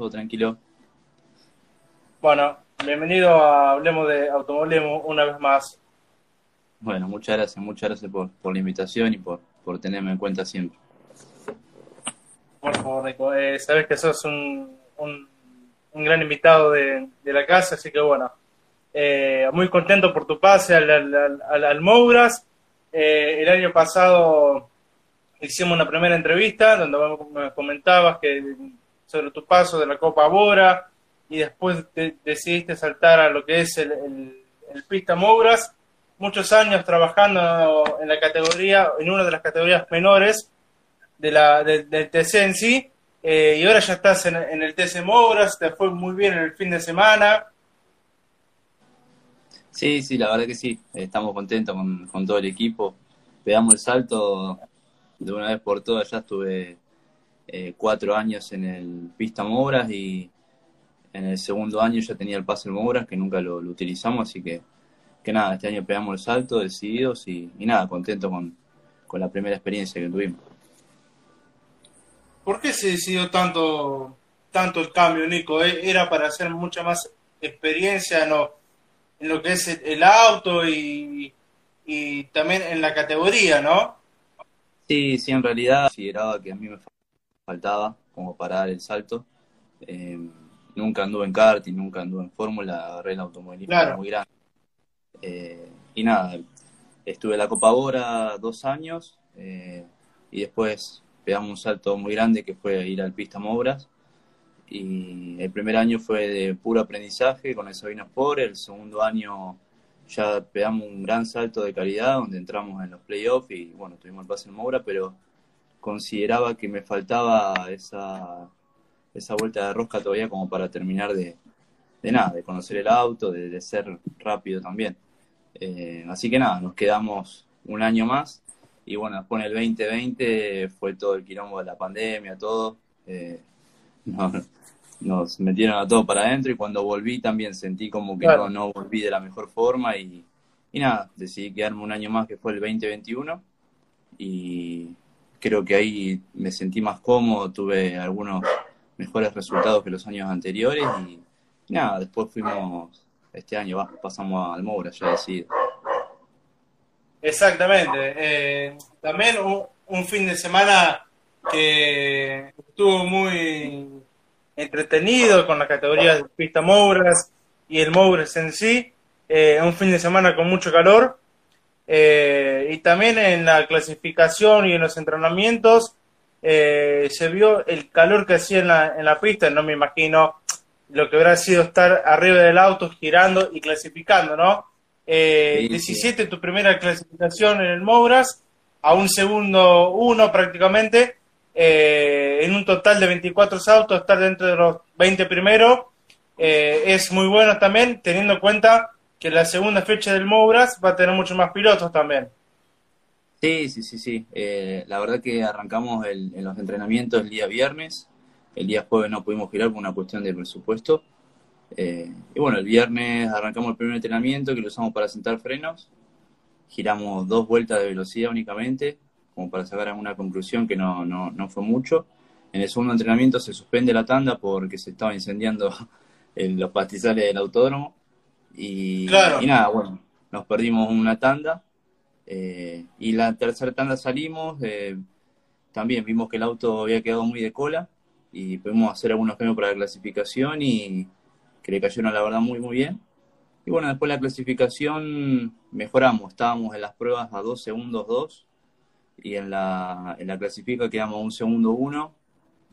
todo tranquilo. Bueno, bienvenido a Hablemos de Automovilismo una vez más. Bueno, muchas gracias, muchas gracias por, por la invitación y por, por tenerme en cuenta siempre. Por favor, Nico, eh, sabes que sos un, un, un gran invitado de, de, la casa, así que bueno, eh, muy contento por tu pase al, al, al, al Mouras. Eh, el año pasado hicimos una primera entrevista donde me comentabas que sobre tu paso de la Copa Bora y después te, decidiste saltar a lo que es el, Pista Mouras. Muchos años trabajando en la categoría, en una de las categorías menores del TC en sí, eh, y ahora ya estás en, en, el TC Mouras, te fue muy bien en el fin de semana. Sí, sí, la verdad que sí, estamos contentos con, con todo el equipo, pegamos el salto de una vez por todas, ya estuve eh, cuatro años en el Pista Mouras y en el segundo año ya tenía el pase Mouras, que nunca lo, lo, utilizamos, así que, que nada, este año pegamos el salto, decididos y, y nada, contentos con, con la primera experiencia que tuvimos. ¿Por qué se decidió tanto, tanto el cambio, Nico? ¿E-, ¿Era para hacer mucha más experiencia en lo, en lo que es el, el auto y, y, también en la categoría, no? Sí, sí, en realidad consideraba que a mí me faltaba como para dar el salto. Eh, nunca anduve en karting, nunca anduve en fórmula, agarré el automovilismo Claro. muy grande. Eh, y nada, estuve en la Copa Bora dos años eh, y después pegamos un salto muy grande que fue ir al Pista Mouras. Y el primer año fue de puro aprendizaje con el Sabino Sport, el segundo año ya pegamos un gran salto de calidad donde entramos en los playoffs y bueno, tuvimos el pase en Moura, pero consideraba que me faltaba esa, esa vuelta de rosca todavía como para terminar de, de nada, de conocer el auto, de, de ser rápido también. Eh, así que nada, nos quedamos un año más y bueno, después en el 2020 fue todo el quilombo de la pandemia, todo. Eh, no, nos metieron a todo para adentro y cuando volví también sentí como que Claro. no, no volví de la mejor forma y, y nada, decidí quedarme un año más que fue el 2021 y creo que ahí me sentí más cómodo, tuve algunos mejores resultados que los años anteriores y, nada, después fuimos, este año pasamos al Moura ya decidido. Exactamente. Eh, también un, fin de semana que estuvo muy entretenido con la categoría de pista Mouras y el Mouras en sí. Eh, un fin de semana con mucho calor. Eh, y también en la clasificación y en los entrenamientos eh, se vio el calor que hacía en la, en la pista. No me imagino lo que habrá sido estar arriba del auto girando y clasificando, ¿no? Eh, Sí, 17 tu primera clasificación en el Mouras, a un segundo uno prácticamente, eh, en un total de 24 autos, estar dentro de los 20 primeros, eh, es muy bueno también, teniendo en cuenta que la segunda fecha del Mouras va a tener muchos más pilotos también. Sí, sí, sí, sí. Eh, la verdad que arrancamos los entrenamientos el día viernes. El día jueves no pudimos girar por una cuestión de presupuesto. Eh, y bueno, el viernes arrancamos el primer entrenamiento que lo usamos para sentar frenos. Giramos dos vueltas de velocidad únicamente, como para sacar alguna conclusión que no, no, no fue mucho. En el segundo entrenamiento se suspende la tanda porque se estaba incendiando en los pastizales del autódromo. Y, Claro. y nada, bueno, nos perdimos una tanda. Eh, y la tercera tanda salimos, eh, también vimos que el auto había quedado muy de cola y pudimos hacer algunos cambios para la clasificación y que le cayeron la verdad muy muy bien. Y bueno, después la clasificación mejoramos, estábamos en las pruebas a 2 segundos 2 y en la, en la clasifica quedamos a un segundo 1.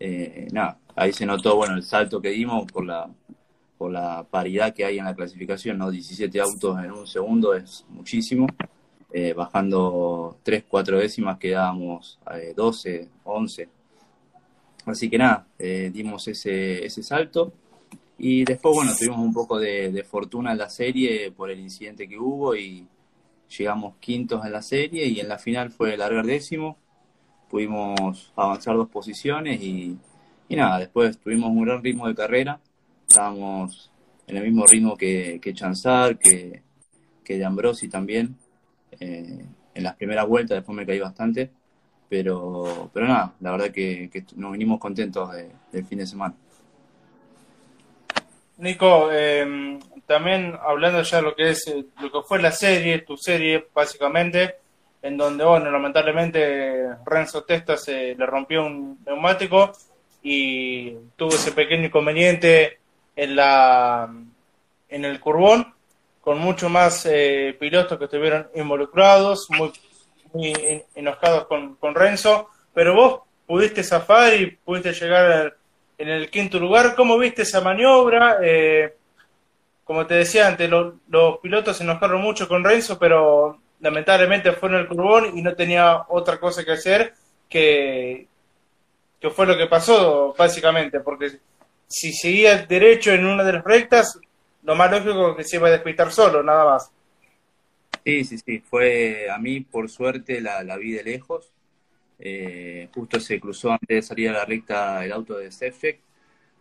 Eh, nada, ahí se notó bueno el salto que dimos por la, por la paridad que hay en la clasificación, ¿no? 17 autos en un segundo es muchísimo. Eh, bajando 3, 4 décimas quedábamos eh, 12, 11. Así que nada, eh, dimos ese, ese salto. Y después, bueno, tuvimos un poco de, de, fortuna en la serie por el incidente que hubo y llegamos quintos en la serie y en la final fue largar décimo. Pudimos avanzar dos posiciones y, y nada, después tuvimos un gran ritmo de carrera. Estábamos en el mismo ritmo que, que Chanzar, que, que de Ambrosi también. Eh, en las primeras vueltas, después me caí bastante. Pero, pero nada, la verdad que, nos vinimos contentos de, del fin de semana. Nico, em, también hablando ya de lo que es eh, lo que fue la serie, tu serie básicamente, en donde bueno, lamentablemente Renzo Testa se le rompió un neumático y tuvo ese pequeño inconveniente en la en el curbón con mucho más eh, pilotos que estuvieron involucrados, muy, muy enojados con, con Renzo, pero vos pudiste zafar y pudiste llegar en el quinto lugar. ¿Cómo viste esa maniobra? Eh, como te decía antes, los pilotos se enojaron mucho con Renzo, pero lamentablemente fue en el curbón y no tenía otra cosa que hacer que, que fue lo que pasó, básicamente, porque si seguía derecho en una de las rectas, lo más lógico es que se iba a despistar solo, nada más. Sí, sí, sí, fue a mí por suerte la, la vi de lejos, eh, justo se cruzó antes de salir a la recta el auto de Sefek,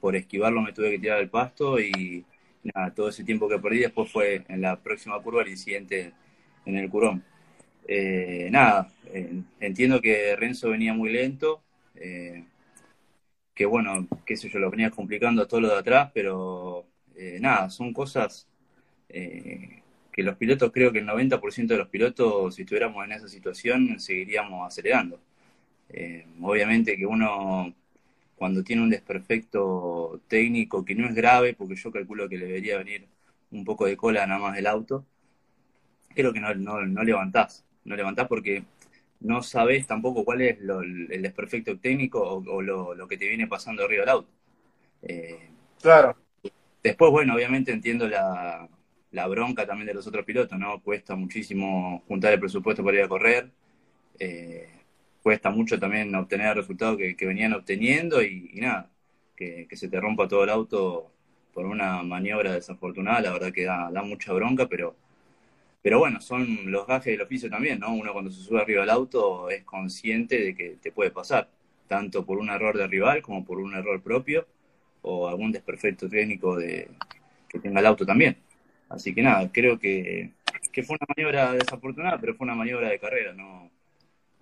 por esquivarlo me tuve que tirar al pasto y nada, todo ese tiempo que perdí después fue en la próxima curva el incidente en el curón. Eh, nada, entiendo que Renzo venía muy lento, eh, que bueno, qué sé yo, lo venía complicando todo lo de atrás, pero nada, son cosas que los pilotos, creo que el 90% de los pilotos, si estuviéramos en esa situación, seguiríamos acelerando. Eh, obviamente que uno cuando tiene un desperfecto técnico que no es grave, porque yo calculo que le debería venir un poco de cola nada más del auto, creo que no, no, levantás. No levantás porque no sabes tampoco cuál es el desperfecto técnico o, lo, que te viene pasando arriba del auto. Eh, claro. Después, bueno, obviamente entiendo la, la, bronca también de los otros pilotos, ¿no? Cuesta muchísimo juntar el presupuesto para ir a correr. Eh, cuesta mucho también obtener el resultado que, venían obteniendo y, nada, que, se te rompa todo el auto por una maniobra desafortunada, la verdad que da, mucha bronca, pero, pero bueno, son los gajes del oficio también, ¿no? Uno cuando se sube arriba del auto es consciente de que te puede pasar, tanto por un error de rival como por un error propio o algún desperfecto técnico de, que tenga el auto también. Así que nada, creo que, que fue una maniobra desafortunada, pero fue una maniobra de carrera, no,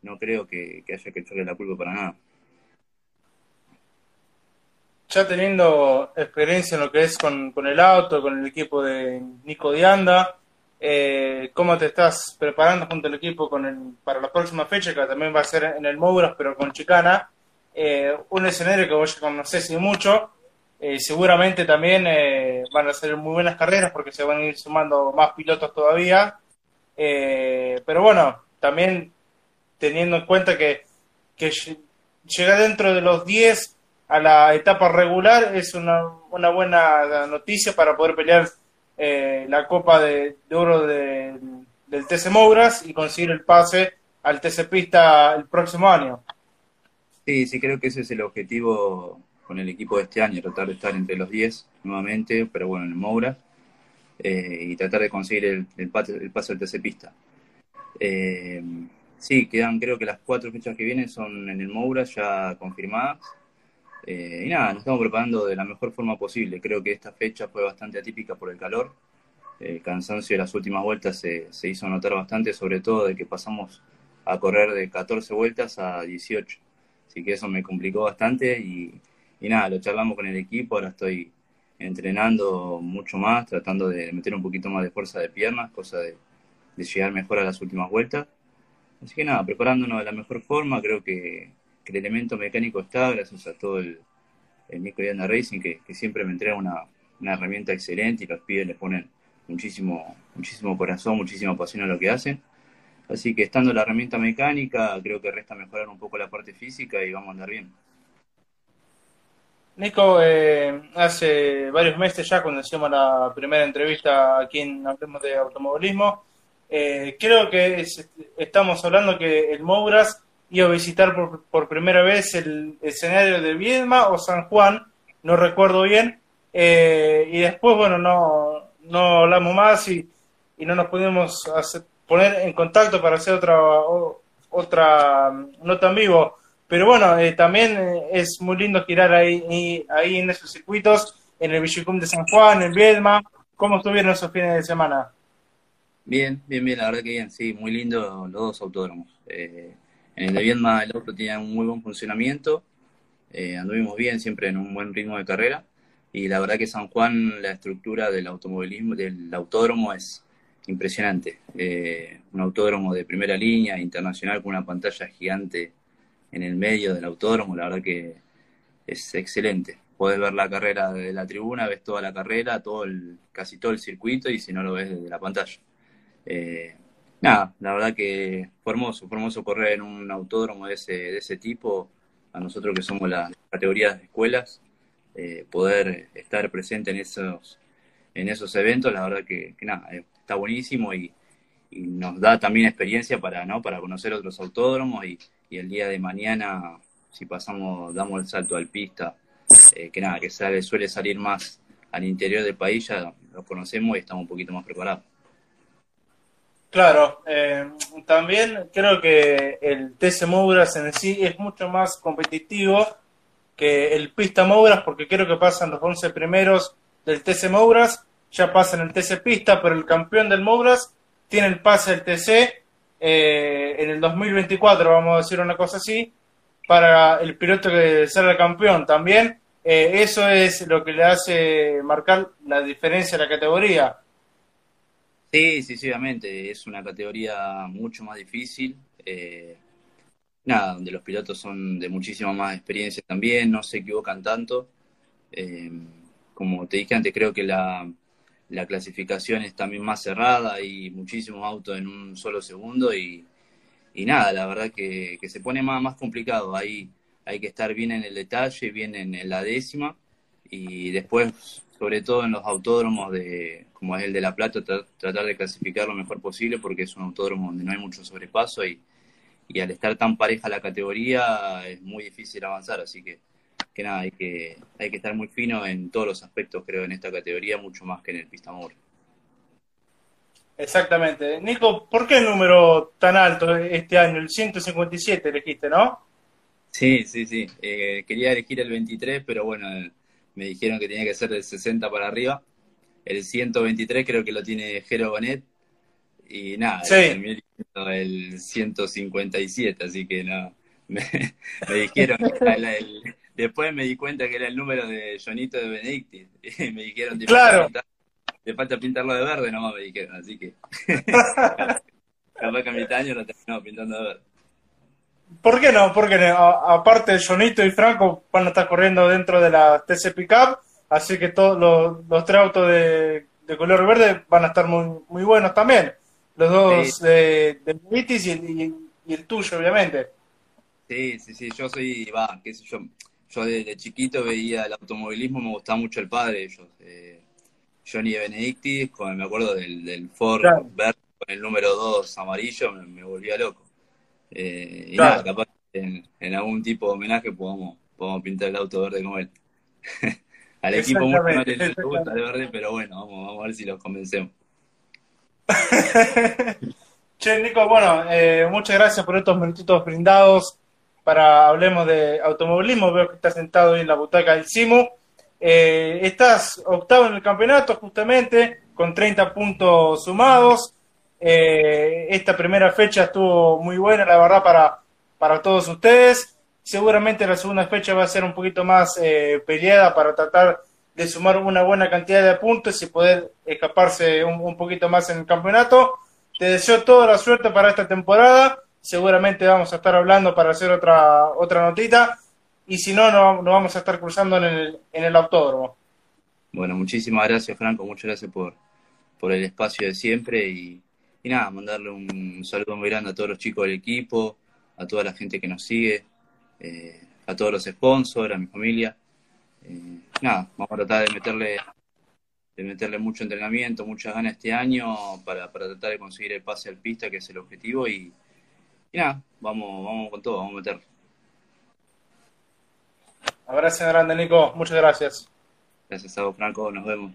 no creo que, haya que echarle la culpa para nada. Ya teniendo experiencia en lo que es con, el auto, con el equipo de Nico Dianda, eh, ¿cómo te estás preparando junto al equipo con el, para la próxima fecha, que también va a ser en el Mouras, pero con Chicana? Eh, un escenario que vos conocés y mucho, eh, seguramente también van a ser muy buenas carreras porque se van a ir sumando más pilotos todavía. pero bueno, también teniendo en cuenta que, que llegar dentro de los 10 a la etapa regular es una, una buena noticia para poder pelear eh, la Copa de, Oro del TC Mouras y conseguir el pase al TC Pista el próximo año. Sí, sí, creo que ese es el objetivo con el equipo de este año, tratar de estar entre los 10 nuevamente, pero bueno, en el Mouras, eh, y tratar de conseguir el, pase, el pase al TC Pista. Eh, Sí, quedan creo que las cuatro fechas que vienen son en el Moura ya confirmadas. Eh, y nada, nos estamos preparando de la mejor forma posible. Creo que esta fecha fue bastante atípica por el calor. El cansancio de las últimas vueltas se, se hizo notar bastante, sobre todo de que pasamos a correr de 14 vueltas a 18. Así que eso me complicó bastante y, y nada, lo charlamos con el equipo. Ahora estoy entrenando mucho más, tratando de meter un poquito más de fuerza de piernas, cosa de, de llegar mejor a las últimas vueltas. Así que nada, preparándonos de la mejor forma, creo que, el elemento mecánico está, gracias a todo el, Nico Diana Racing, que, siempre me entrega una, herramienta excelente y los pibes le ponen muchísimo, muchísimo corazón, muchísima pasión a lo que hacen. Así que estando la herramienta mecánica, creo que resta mejorar un poco la parte física y vamos a andar bien. Nico, eh, hace varios meses ya, cuando hicimos la primera entrevista aquí en Hablemos de Automovilismo, eh, creo que estamos hablando que el Mouras iba a visitar por, primera vez el escenario de Viedma o San Juan, no recuerdo bien, eh, y después, bueno, no, no hablamos más y, no nos pudimos poner en contacto para hacer otra, otra nota en vivo. Pero bueno, eh, también es muy lindo girar ahí, ahí en esos circuitos, en el Villicum de San Juan, en Viedma. ¿Cómo estuvieron esos fines de semana? Bien, bien, bien, la verdad que bien, sí, muy lindo los dos autódromos. Eh, en el de Viedma el auto tenía un muy buen funcionamiento, eh, anduvimos bien, siempre en un buen ritmo de carrera, y la verdad que San Juan, la estructura del automovilismo, del autódromo es impresionante. Eh, un autódromo de primera línea, internacional, con una pantalla gigante en el medio del autódromo, la verdad que es excelente. Puedes ver la carrera de la tribuna, ves toda la carrera, todo el, casi todo el circuito, y si no lo ves desde la pantalla. Eh, nada, la verdad que fue hermoso, hermoso correr en un autódromo de ese, de ese tipo, a nosotros que somos las categorías de escuelas, eh, poder estar presente en esos, en esos eventos, la verdad que, nada, eh, está buenísimo y, nos da también experiencia para, ¿no? para conocer otros autódromos y, el día de mañana, si pasamos, damos el salto al pista, eh, que nada, que sale, suele salir más al interior del país, ya lo conocemos y estamos un poquito más preparados. Claro, también creo que el TC Mouras en sí es mucho más competitivo que el Pista Mouras, porque creo que pasan los 11 primeros del TC Mouras, ya pasan el TC Pista, pero el campeón del Mouras tiene el pase del TC eh, en el 2024, vamos a decir una cosa así, para el piloto que será el campeón. También eh, eso es lo que le hace marcar la diferencia de la categoría. Sí, sí, sí, obviamente, es una categoría mucho más difícil. Eh, nada, donde los pilotos son de muchísima más experiencia también, no se equivocan tanto. Eh, como te dije antes, creo que la, clasificación es también más cerrada y muchísimos autos en un solo segundo y, nada, la verdad que, se pone más, más complicado. Ahí hay que estar bien en el detalle, bien en, la décima y después, sobre todo en los autódromos de como es el de La Plata, tratar de clasificar lo mejor posible porque es un autódromo donde no hay mucho sobrepaso y y al estar tan pareja la categoría es muy difícil avanzar, así que, que nada, hay que, hay que estar muy fino en todos los aspectos, creo, en esta categoría, mucho más que en el pista amor. Exactamente. Nico, ¿por qué el número tan alto este año? El 157 elegiste, ¿no? Sí, sí, sí. Eh, quería elegir el 23, pero bueno, me dijeron que tenía que ser del 60 para arriba. El 123 creo que lo tiene Jero Bonet, y nada, sí. el 157, así que no, me, dijeron después me di cuenta que era el número de Jonito de Benedicti, y me dijeron, te, claro. falta falta pintarlo de verde nomás, me dijeron, así que capaz que a mitad año lo terminamos pintando de verde. ¿Por qué no? Porque aparte Jonito y Franco van a estar corriendo dentro de la TC Pickup, así que todos los, los tres autos de, de color verde van a estar muy, muy buenos también. Los dos de, de Vitis y, el tuyo, obviamente. Sí, sí, sí, yo soy, va, qué sé yo, yo desde chiquito veía el automovilismo, me gustaba mucho el padre de ellos, eh, Johnny Benedicti, con, me acuerdo del, del Ford verde con el número 2 amarillo, me, volvía loco. Eh, y nada, capaz en, en, algún tipo de homenaje podamos, podamos pintar el auto verde como él. Al equipo mucho no le gusta el verde, pero bueno, vamos, vamos a ver si los convencemos. che, Nico, bueno, eh, muchas gracias por estos minutitos brindados para hablemos de automovilismo. Veo que estás sentado en la butaca del Simu. Eh, estás octavo en el campeonato, justamente, con 30 puntos sumados. Eh, esta primera fecha estuvo muy buena, la verdad, para, para todos ustedes. Seguramente la segunda fecha va a ser un poquito más peleada para tratar de sumar una buena cantidad de puntos y poder escaparse un, poquito más en el campeonato. Te deseo toda la suerte para esta temporada. Seguramente vamos a estar hablando para hacer otra, otra notita. Y si no, nos no vamos a estar cruzando en el, en el autódromo. Bueno, muchísimas gracias, Franco. Muchas gracias por, por el espacio de siempre. Y, nada, mandarle un saludo muy grande a todos los chicos del equipo, a toda la gente que nos sigue, eh, a todos los sponsors, a mi familia. Eh, nada, vamos a tratar de meterle de meterle mucho entrenamiento, muchas ganas este año para, para tratar de conseguir el pase al pista, que es el objetivo, y, nada, vamos, vamos con todo, vamos a meterlo. Abrazo grande, Nico. Muchas gracias. Gracias a vos, Franco. Nos vemos.